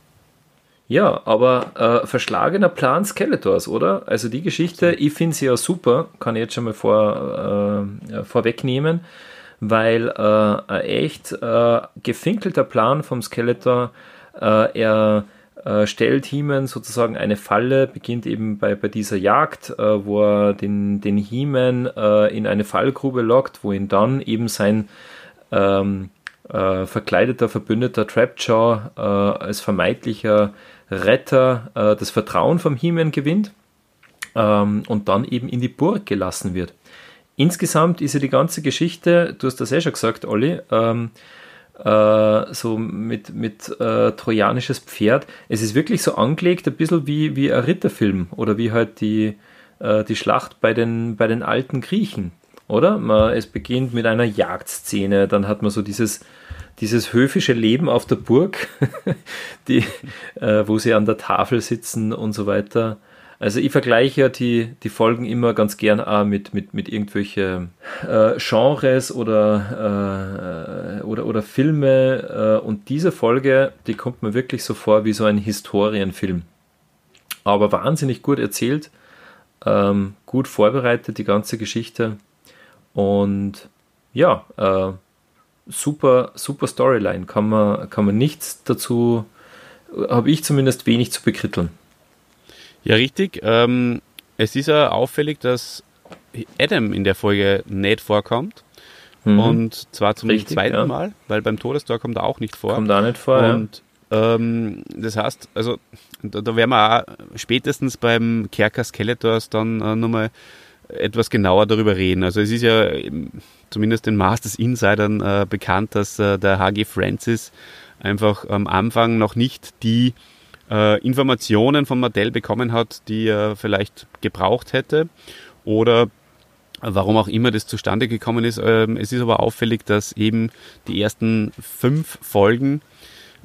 Speaker 3: Ja, aber äh, verschlagener Plan Skeletors, oder? Also die Geschichte, ich finde sie ja super, kann ich jetzt schon mal vor, äh, vorwegnehmen, weil äh, ein echt äh, gefinkelter Plan vom Skeletor, äh, er äh, stellt He-Man sozusagen eine Falle, beginnt eben bei, bei dieser Jagd, wo er den, den He-Man in eine Fallgrube lockt, wo ihn dann eben sein ähm, verkleideter Verbündeter Trapjaw als vermeintlicher Retter äh, das Vertrauen vom He-Man gewinnt ähm, und dann eben in die Burg gelassen wird. Insgesamt ist ja die ganze Geschichte, du hast das ja schon gesagt, Olli, ähm, äh, so mit, mit äh, trojanisches Pferd. Es ist wirklich so angelegt, ein bisschen wie, wie ein Ritterfilm oder wie halt die, äh, die Schlacht bei den, bei den alten Griechen, oder? Man, es beginnt mit einer Jagdszene, dann hat man so dieses dieses höfische Leben auf der Burg, die, äh, wo sie an der Tafel sitzen und so weiter. Also ich vergleiche ja die, die Folgen immer ganz gern auch mit, mit, mit irgendwelche äh, Genres oder, äh, oder, oder Filme. Äh, und diese Folge, die kommt mir wirklich so vor wie so ein Historienfilm. Aber wahnsinnig gut erzählt, ähm, gut vorbereitet, die ganze Geschichte. Und ja, äh, super, super Storyline. Kann man, kann man nichts dazu, habe ich zumindest wenig zu bekritteln.
Speaker 2: Ja, richtig. Ähm, es ist ja auffällig, dass Adam in der Folge nicht vorkommt. Mhm. Und zwar zum richtig, zweiten ja. Mal, weil beim Todestor kommt er auch nicht vor.
Speaker 3: Kommt da nicht vor.
Speaker 2: Und ja. ähm, das heißt, also da, da werden wir auch spätestens beim Kerker Skeletors dann äh, nochmal etwas genauer darüber reden. Also es ist ja zumindest den Masters Insidern äh, bekannt, dass äh, der HG Francis einfach am Anfang noch nicht die äh, Informationen von Mattel bekommen hat, die er vielleicht gebraucht hätte oder warum auch immer das zustande gekommen ist. Ähm, es ist aber auffällig, dass eben die ersten fünf Folgen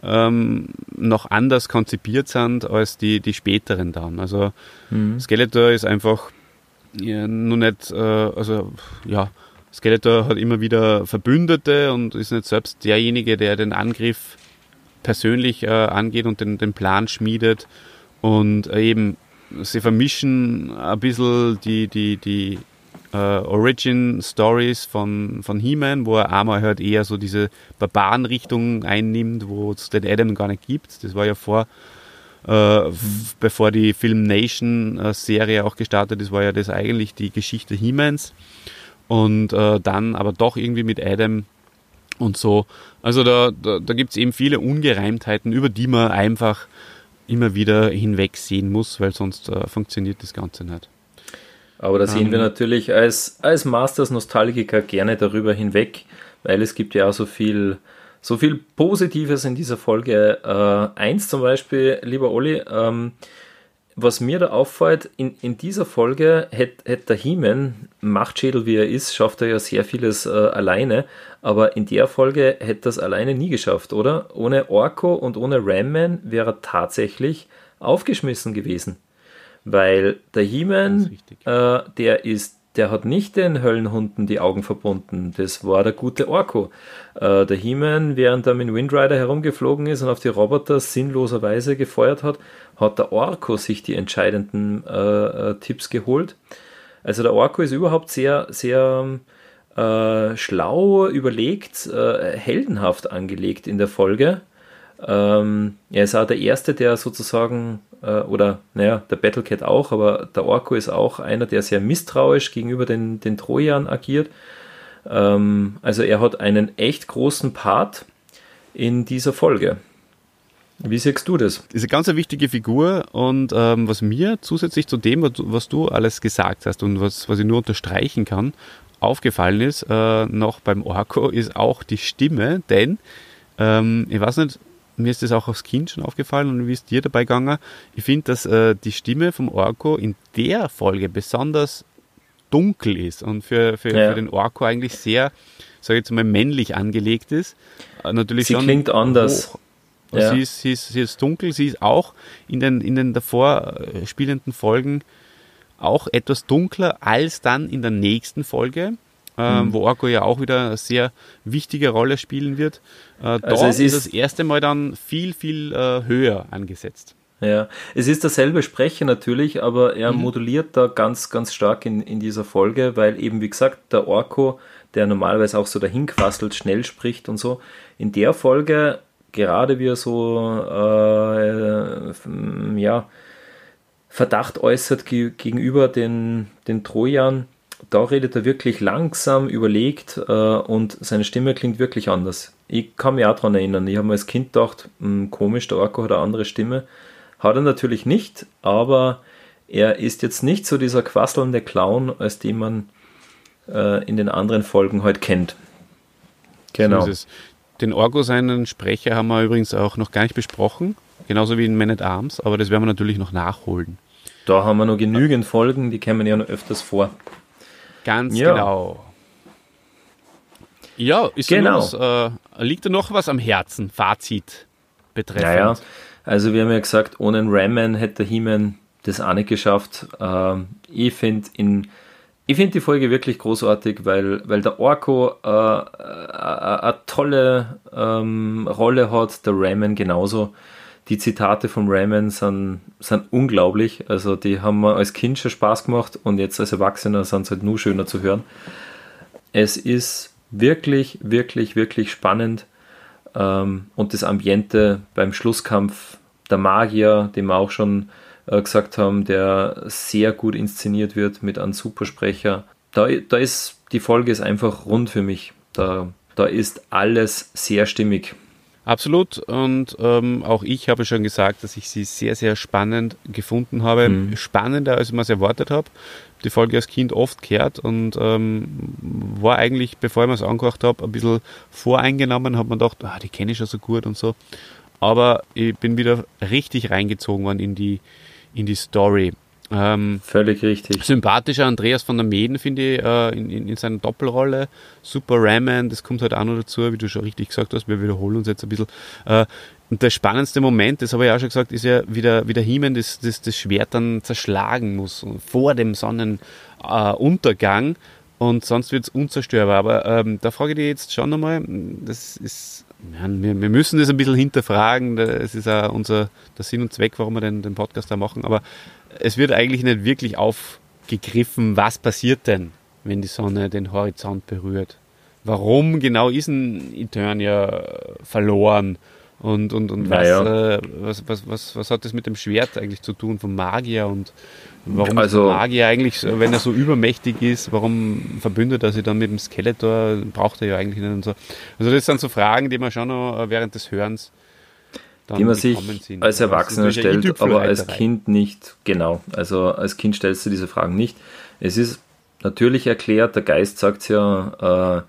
Speaker 2: ähm, noch anders konzipiert sind als die, die späteren dann. Also mhm. Skeletor ist einfach ja, nur nicht, äh, also ja, Skeletor hat immer wieder Verbündete und ist nicht selbst derjenige, der den Angriff persönlich äh, angeht und den, den Plan schmiedet. Und äh, eben, sie vermischen ein bisschen die, die, die äh, Origin-Stories von, von He-Man, wo er einmal halt eher so diese Barbaren-Richtung einnimmt, wo es den Adam gar nicht gibt. Das war ja vor, äh, bevor die Film Nation-Serie auch gestartet ist, war ja das eigentlich die Geschichte He-Mans. Und äh, dann aber doch irgendwie mit Adam und so. Also da, da, da gibt es eben viele Ungereimtheiten, über die man einfach immer wieder hinwegsehen muss, weil sonst äh, funktioniert das Ganze nicht.
Speaker 3: Aber da sehen wir ähm. natürlich als, als Masters-Nostalgiker gerne darüber hinweg, weil es gibt ja auch so viel, so viel Positives in dieser Folge. Äh, eins zum Beispiel, lieber Olli, ähm, was mir da auffällt, in, in dieser Folge hätte hätt der He-Man, Machtschädel wie er ist, schafft er ja sehr vieles äh, alleine, aber in der Folge hätte er es alleine nie geschafft, oder? Ohne Orko und ohne Ram-Man wäre er tatsächlich aufgeschmissen gewesen. Weil der He-Man, äh, der ist, der hat nicht den Höllenhunden die Augen verbunden. Das war der gute Orko. Äh, der He-Man, während er mit Windrider herumgeflogen ist und auf die Roboter sinnloserweise gefeuert hat, hat der Orko sich die entscheidenden äh, äh Tipps geholt. Also der Orko ist überhaupt sehr, sehr äh, schlau, überlegt, äh, heldenhaft angelegt in der Folge. Ähm, er ist auch der Erste, der sozusagen, äh, oder naja, der Battlecat auch, aber der Orko ist auch einer, der sehr misstrauisch gegenüber den, den Trojan agiert. Ähm, also er hat einen echt großen Part in dieser Folge. Wie siehst du das?
Speaker 2: Diese ganz eine wichtige Figur und ähm, was mir zusätzlich zu dem, was du alles gesagt hast und was, was ich nur unterstreichen kann, aufgefallen ist, äh, noch beim Orko, ist auch die Stimme, denn ähm, ich weiß nicht, mir ist das auch als Kind schon aufgefallen und wie ist dir dabei gegangen? Ich finde, dass äh, die Stimme vom Orko in der Folge besonders dunkel ist und für, für, ja. für den Orko eigentlich sehr, sage ich jetzt mal, männlich angelegt ist.
Speaker 3: Äh, natürlich sie klingt anders.
Speaker 2: Ja. Sie, ist, sie, ist, sie ist dunkel, sie ist auch in den, in den davor äh, spielenden Folgen auch etwas dunkler als dann in der nächsten Folge ähm, mhm. wo Orko ja auch wieder eine sehr wichtige Rolle spielen wird. Äh, dort also es ist, ist das erste Mal dann viel, viel äh, höher angesetzt.
Speaker 3: Ja, es ist derselbe Sprecher natürlich, aber er mhm. moduliert da ganz, ganz stark in, in dieser Folge, weil eben, wie gesagt, der Orko, der normalerweise auch so dahin quasselt, schnell spricht und so, in der Folge, gerade wie er so, äh, ja, Verdacht äußert gegenüber den, den Trojan, da redet er wirklich langsam, überlegt äh, und seine Stimme klingt wirklich anders. Ich kann mich auch daran erinnern, ich habe mir als Kind gedacht, mh, hm, komisch, der Orko hat eine andere Stimme. Hat er natürlich nicht, aber er ist jetzt nicht so dieser quasselnde Clown, als den man äh, in den anderen Folgen heute kennt.
Speaker 2: Genau. So den Orgo, seinen Sprecher, haben wir übrigens auch noch gar nicht besprochen, genauso wie in Man at Arms, aber das werden wir natürlich noch nachholen.
Speaker 3: Da haben wir noch genügend Folgen, die kämen ja noch öfters vor.
Speaker 2: Ganz ja. genau. Ja, ist genau. Was, äh, liegt da noch was am Herzen? Fazit betreffend.
Speaker 3: Naja, also wir haben ja gesagt, ohne Ramman hätte He-Man das auch nicht geschafft. Ähm, ich finde ich finde die Folge wirklich großartig, weil, weil der Orko äh, eine äh, tolle ähm, Rolle hat, der Ramen genauso die Zitate von Raymond sind, sind unglaublich. Also die haben mir als Kind schon Spaß gemacht und jetzt als Erwachsener sind sie halt nur schöner zu hören. Es ist wirklich, wirklich, wirklich spannend. Ähm, und das Ambiente beim Schlusskampf, der Magier, den wir auch schon äh, gesagt haben, der sehr gut inszeniert wird mit einem Supersprecher. Da, da ist die Folge ist einfach rund für mich. Da, da ist alles sehr stimmig.
Speaker 2: Absolut. Und ähm, auch ich habe schon gesagt, dass ich sie sehr, sehr spannend gefunden habe. Mhm. Spannender, als ich mir es erwartet habe. Die Folge als Kind oft gehört und ähm, war eigentlich, bevor ich mir es angehört habe, ein bisschen voreingenommen. Habe man gedacht, ah, die kenne ich schon so gut und so. aber ich bin wieder richtig reingezogen worden in die, in die Story.
Speaker 3: Ähm, Völlig richtig.
Speaker 2: Sympathischer Andreas von der Meden, finde ich, äh, in, in, in, seiner Doppelrolle. Super Ramen, das kommt halt auch noch dazu, wie du schon richtig gesagt hast. Wir wiederholen uns jetzt ein bisschen. Äh, und der spannendste Moment, das habe ich auch schon gesagt, ist ja, wie der, wie der He-Man das, das, das Schwert dann zerschlagen muss vor dem Sonnenuntergang. und sonst wird es unzerstörbar. Aber ähm, da frage ich dich jetzt schon nochmal, das ist ja, wir, wir, müssen das ein bisschen hinterfragen. Es ist auch unser der Sinn und Zweck, warum wir den, den Podcast da machen. Aber es wird eigentlich nicht wirklich aufgegriffen, was passiert denn, wenn die Sonne den Horizont berührt. Warum genau ist ein Eternia verloren? Und, und, und was, äh, was, was, was, was hat das mit dem Schwert eigentlich zu tun, vom Magier? Und warum also, ist der Magier eigentlich, wenn er so übermächtig ist, warum verbündet er sich dann mit dem Skeletor? Braucht er ja eigentlich nicht und so. Also das sind so Fragen, die man schon noch während des Hörens
Speaker 3: die man sich sind. als Erwachsener stellt, aber als Kind nicht. Genau, also als Kind stellst du diese Fragen nicht. Es ist natürlich erklärt, der Geist sagt ja, äh,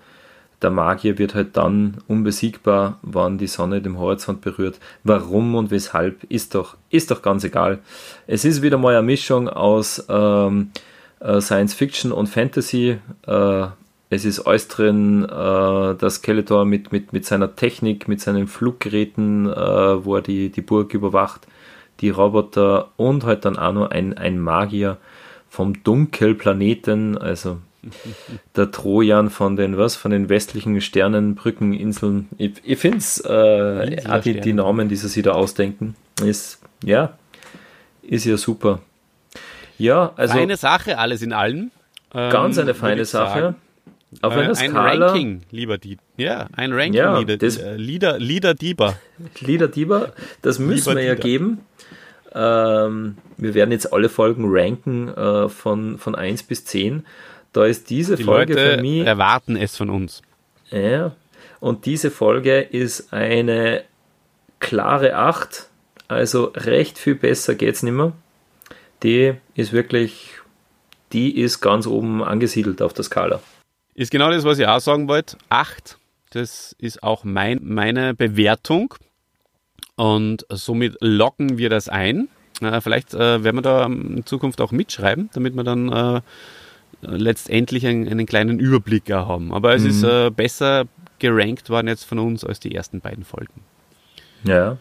Speaker 3: der Magier wird halt dann unbesiegbar, wann die Sonne den Horizont berührt. Warum und weshalb ist doch, ist doch ganz egal. Es ist wieder mal eine Mischung aus ähm, äh, Science Fiction und Fantasy. Äh, es ist alles drin, äh, der Skeletor mit, mit, mit seiner Technik, mit seinen Fluggeräten, äh, wo er die, die Burg überwacht, die Roboter und halt dann auch noch ein, ein Magier vom Dunkelplaneten, also der Trojan von den, was, von den westlichen Sternenbrückeninseln. Ich, ich finde es, äh, die, die Namen, die sie sich da ausdenken, ist, ja, ist ja super.
Speaker 2: Ja, also. Feine Sache, alles in allem.
Speaker 3: Ganz eine ähm, feine Sache. Sagen.
Speaker 2: Auf einer ein Skala, Ranking, lieber Dieter. Ja, ein Ranking, ja, Lieder, das, äh, Lieder, Lieder Dieber.
Speaker 3: Lieder Dieber, das müssen lieber wir ja geben. Ähm, wir werden jetzt alle Folgen ranken äh, von, von 1 bis 10. Da ist diese
Speaker 2: Die
Speaker 3: Folge
Speaker 2: Leute für mich. erwarten es von uns.
Speaker 3: Ja, und diese Folge ist eine klare 8. Also recht viel besser geht es nicht mehr. Die ist wirklich, die ist ganz oben angesiedelt auf der Skala.
Speaker 2: Ist genau das, was ich auch sagen wollte. 8, das ist auch mein, meine Bewertung. Und somit locken wir das ein. Vielleicht äh, werden wir da in Zukunft auch mitschreiben, damit wir dann äh, letztendlich einen, einen, kleinen Überblick haben. Aber es mhm. ist äh, besser gerankt worden jetzt von uns als die ersten beiden Folgen.
Speaker 3: Ja.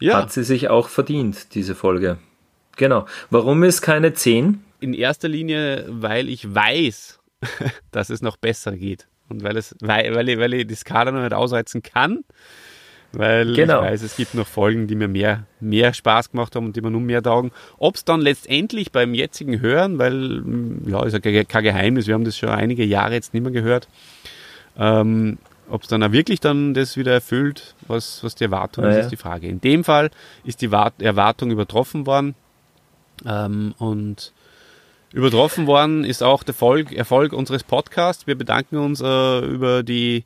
Speaker 3: ja. Hat sie sich auch verdient, diese Folge. Genau. Warum ist keine 10?
Speaker 2: In erster Linie, weil ich weiß, dass es noch besser geht. Und weil, es, weil, weil, ich, weil ich die Skala noch nicht ausreizen kann, weil genau. ich weiß, es gibt noch Folgen, die mir mehr, mehr Spaß gemacht haben und die mir nun mehr taugen. Ob es dann letztendlich beim jetzigen Hören, weil, ja, ist ja kein Geheimnis, wir haben das schon einige Jahre jetzt nicht mehr gehört, ähm, ob es dann auch wirklich dann das wieder erfüllt, was, was die Erwartung ah, ist, ja. ist die Frage. In dem Fall ist die Erwartung übertroffen worden ähm, und Übertroffen worden ist auch der Erfolg, Erfolg unseres Podcasts. Wir bedanken uns äh, über die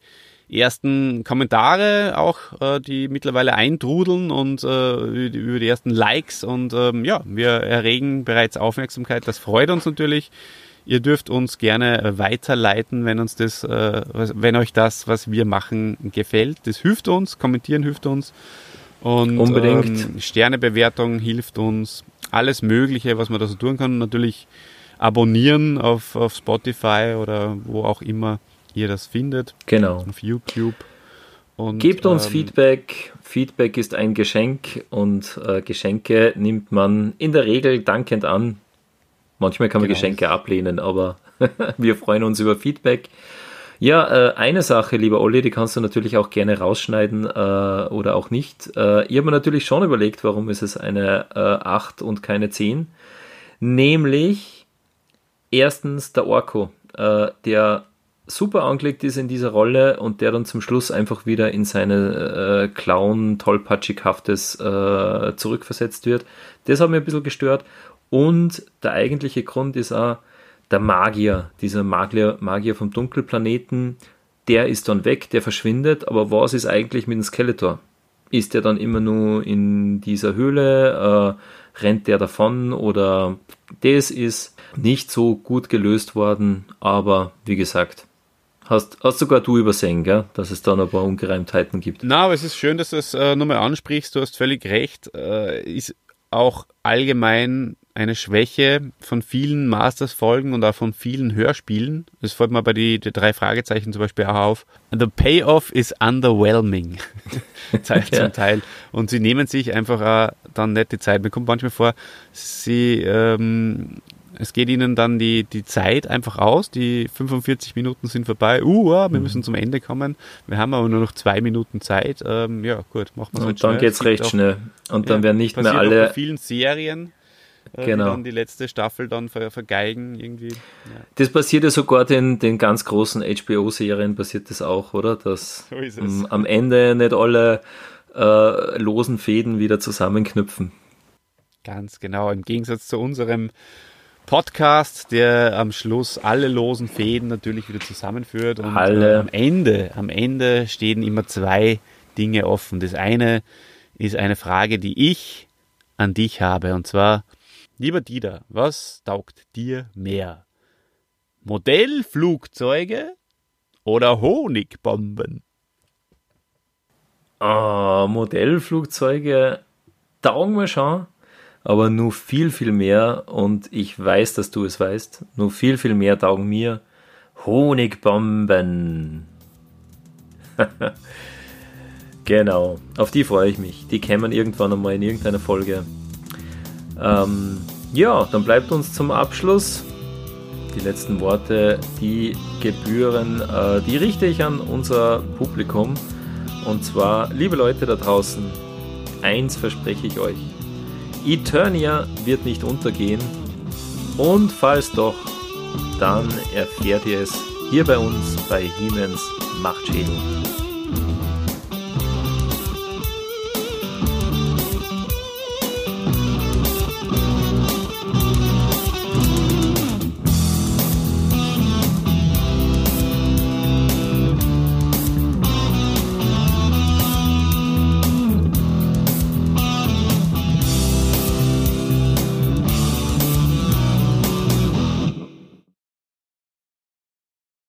Speaker 2: ersten Kommentare auch, äh, die mittlerweile eintrudeln und äh, über die ersten Likes und ähm, ja, wir erregen bereits Aufmerksamkeit. Das freut uns natürlich. Ihr dürft uns gerne weiterleiten, wenn uns das, äh, wenn euch das, was wir machen, gefällt. Das hilft uns, kommentieren hilft uns. Und Unbedingt. Ähm, Sternebewertung hilft uns. Alles Mögliche, was man da so tun kann. Natürlich abonnieren auf, auf Spotify oder wo auch immer ihr das findet.
Speaker 3: Genau.
Speaker 2: Auf YouTube.
Speaker 3: Und, Gebt uns ähm, Feedback. Feedback ist ein Geschenk und äh, Geschenke nimmt man in der Regel dankend an. Manchmal kann man genau. Geschenke ablehnen, aber wir freuen uns über Feedback. Ja, äh, eine Sache, lieber Olli, die kannst du natürlich auch gerne rausschneiden äh, oder auch nicht. Äh, ich habe mir natürlich schon überlegt, warum ist es eine äh, 8 und keine 10. Nämlich, erstens der Orko, äh, der super angelegt ist in dieser Rolle und der dann zum Schluss einfach wieder in seine äh, Clown tollpatschighaftes äh, zurückversetzt wird. Das hat mir ein bisschen gestört. Und der eigentliche Grund ist auch der Magier, dieser Magier, Magier vom Dunkelplaneten, der ist dann weg, der verschwindet, aber was ist eigentlich mit dem Skeletor? Ist der dann immer nur in dieser Höhle? Äh, rennt der davon? Oder das ist nicht so gut gelöst worden, aber wie gesagt, Hast, hast sogar du übersehen, gell? dass es da noch ein paar Ungereimtheiten gibt.
Speaker 2: Na, aber es ist schön, dass du es äh, nochmal ansprichst. Du hast völlig recht. Äh, ist auch allgemein eine Schwäche von vielen Masters-Folgen und auch von vielen Hörspielen. Das fällt mir bei die drei Fragezeichen zum Beispiel auch auf. The payoff is underwhelming. Zeit ja. zum Teil. Und sie nehmen sich einfach auch dann nicht die Zeit. Mir kommt manchmal vor, sie ähm, es geht ihnen dann die, die Zeit einfach aus. Die 45 Minuten sind vorbei. Uh, wir mhm. müssen zum Ende kommen. Wir haben aber nur noch zwei Minuten Zeit. Ähm, ja, gut, machen wir
Speaker 3: es Und dann geht es recht auch, schnell. Und dann ja, werden nicht mehr alle.
Speaker 2: Bei vielen Serien. Äh, genau. Die dann die letzte Staffel dann ver vergeigen irgendwie. Ja.
Speaker 3: Das passiert ja sogar den, den ganz großen HBO-Serien passiert das auch, oder? Dass so am Ende nicht alle äh, losen Fäden wieder zusammenknüpfen.
Speaker 2: Ganz genau. Im Gegensatz zu unserem Podcast, der am Schluss alle losen Fäden natürlich wieder zusammenführt. Und alle. Äh, am Ende, am Ende stehen immer zwei Dinge offen. Das eine ist eine Frage, die ich an dich habe. Und zwar, lieber Dieter, was taugt dir mehr? Modellflugzeuge oder Honigbomben?
Speaker 3: Oh, Modellflugzeuge taugen mir schon aber nur viel, viel mehr, und ich weiß, dass du es weißt, nur viel, viel mehr taugen mir Honigbomben. genau, auf die freue ich mich. Die kämen irgendwann einmal in irgendeiner Folge. Ähm, ja, dann bleibt uns zum Abschluss die letzten Worte, die gebühren, äh, die richte ich an unser Publikum. Und zwar, liebe Leute da draußen, eins verspreche ich euch. Eternia wird nicht untergehen. Und falls doch, dann erfährt ihr es hier bei uns bei Hiemens Machtschädel.